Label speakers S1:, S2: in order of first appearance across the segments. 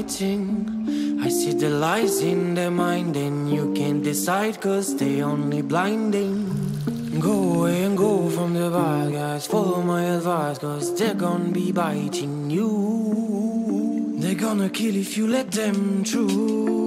S1: fighting. I see the lies in their mind And you can't decide cause they only blinding. Go away and go from the bad guys Follow my advice cause they're gonna be biting you. They're gonna kill if you let them through.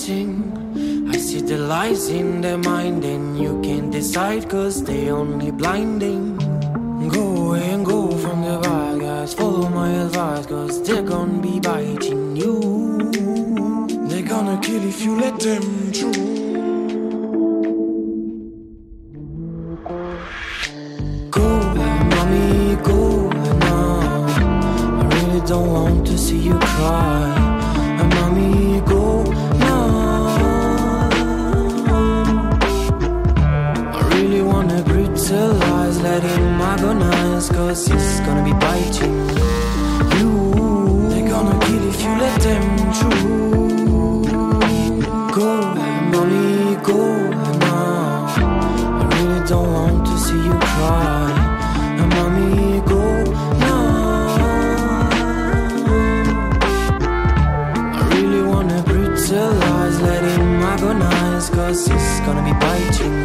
S1: I see the lies in their mind And you can't decide cause they only blinding. Go away and go from the bad guys Follow my advice cause they're gonna be biting you. They're gonna kill if you let them. gonna be biting.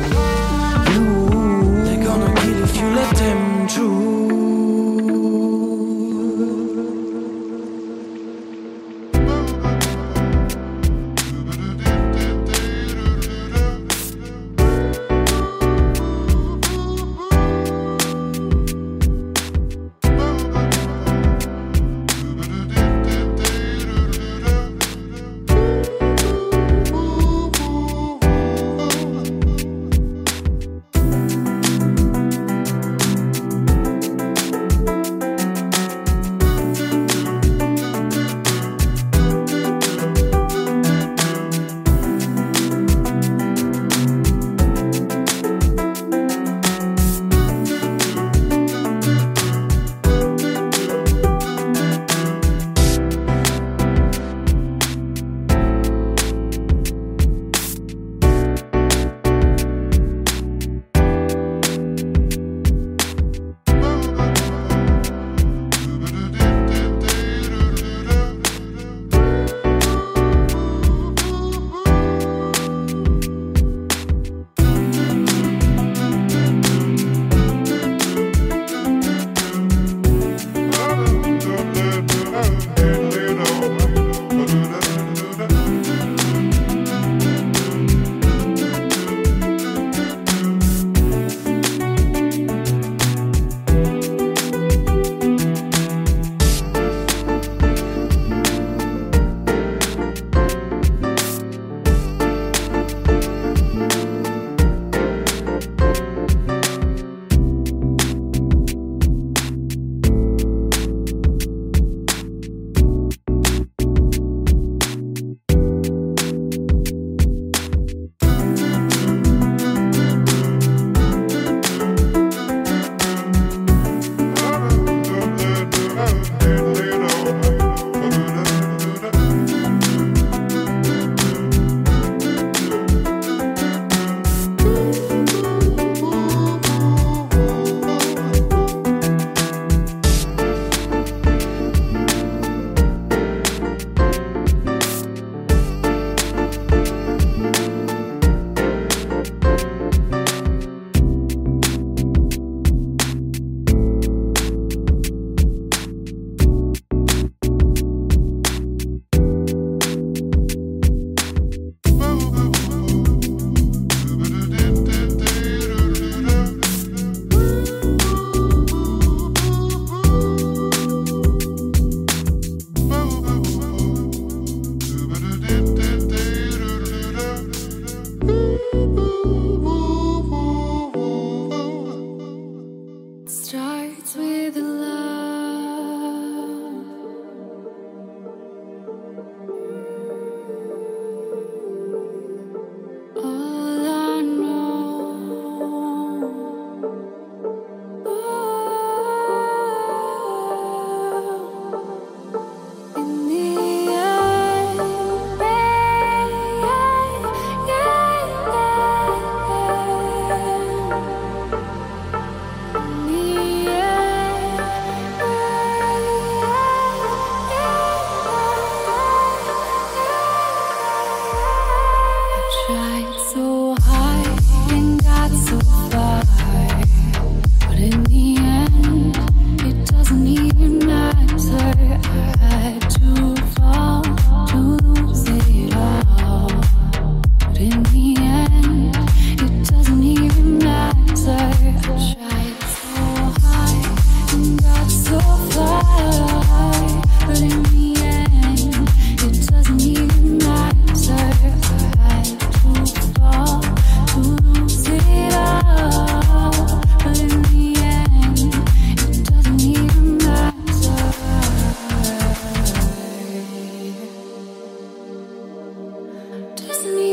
S2: Should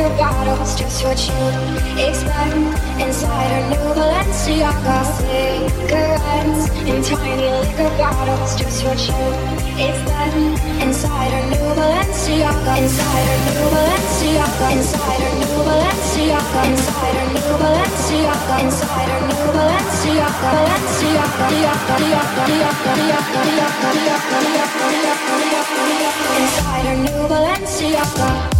S3: liquor bottles, just what you expect. Inside our new Balenciaga cigarettes in tiny liquor bottles, just what you expect. Inside our new Balenciaga, inside our new Balenciaga, inside our new Balenciaga, inside our new Balenciaga, inside our new Balenciaga, Balenciaga, inside our new Balenciaga.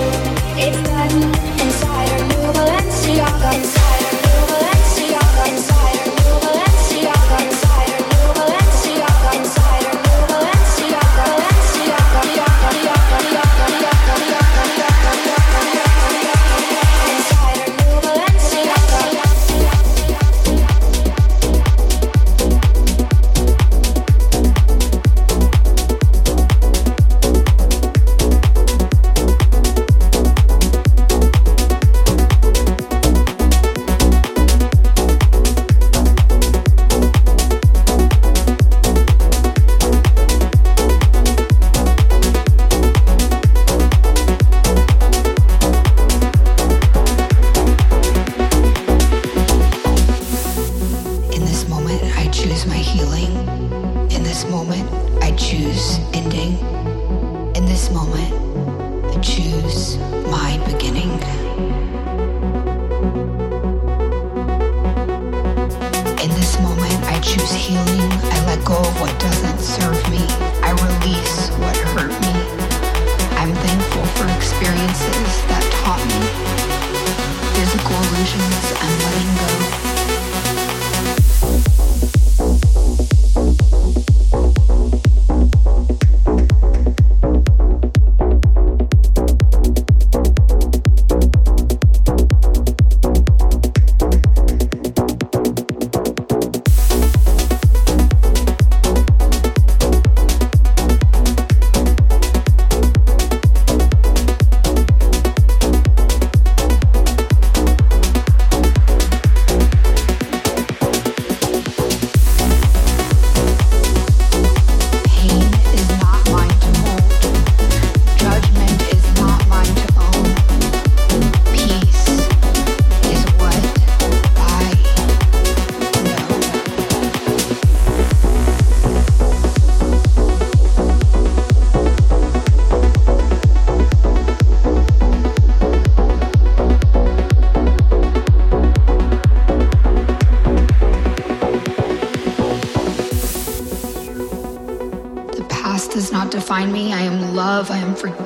S3: Inside you expect. Inside our new Balenciaga cigarettes in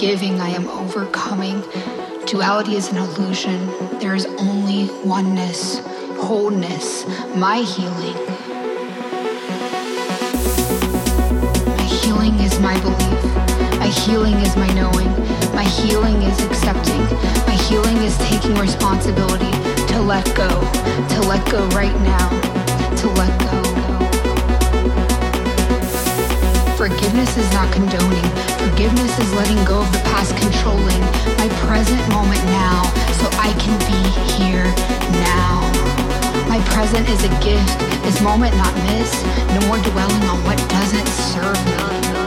S4: forgiving. I am overcoming. Duality is an illusion. There is only oneness, wholeness, my healing. My healing is my belief. My healing is my knowing. My healing is accepting. My healing is taking responsibility to let go, to let go right now, to let go. Forgiveness is not condoning. Forgiveness is letting go of the past controlling my present moment now so I can be here now. My present is a gift, this moment not missed. No more dwelling on what doesn't serve me.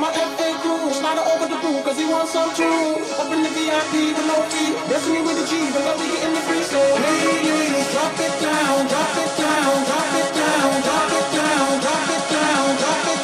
S5: my FA crew, slide over the pool, cause he wants some too. Up in the VIP with no fee, blessing me with the G, but love me in the free. So ladies, drop it down, drop it down, drop it down, drop it down, drop it down, drop it down.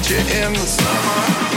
S6: When you in the summer.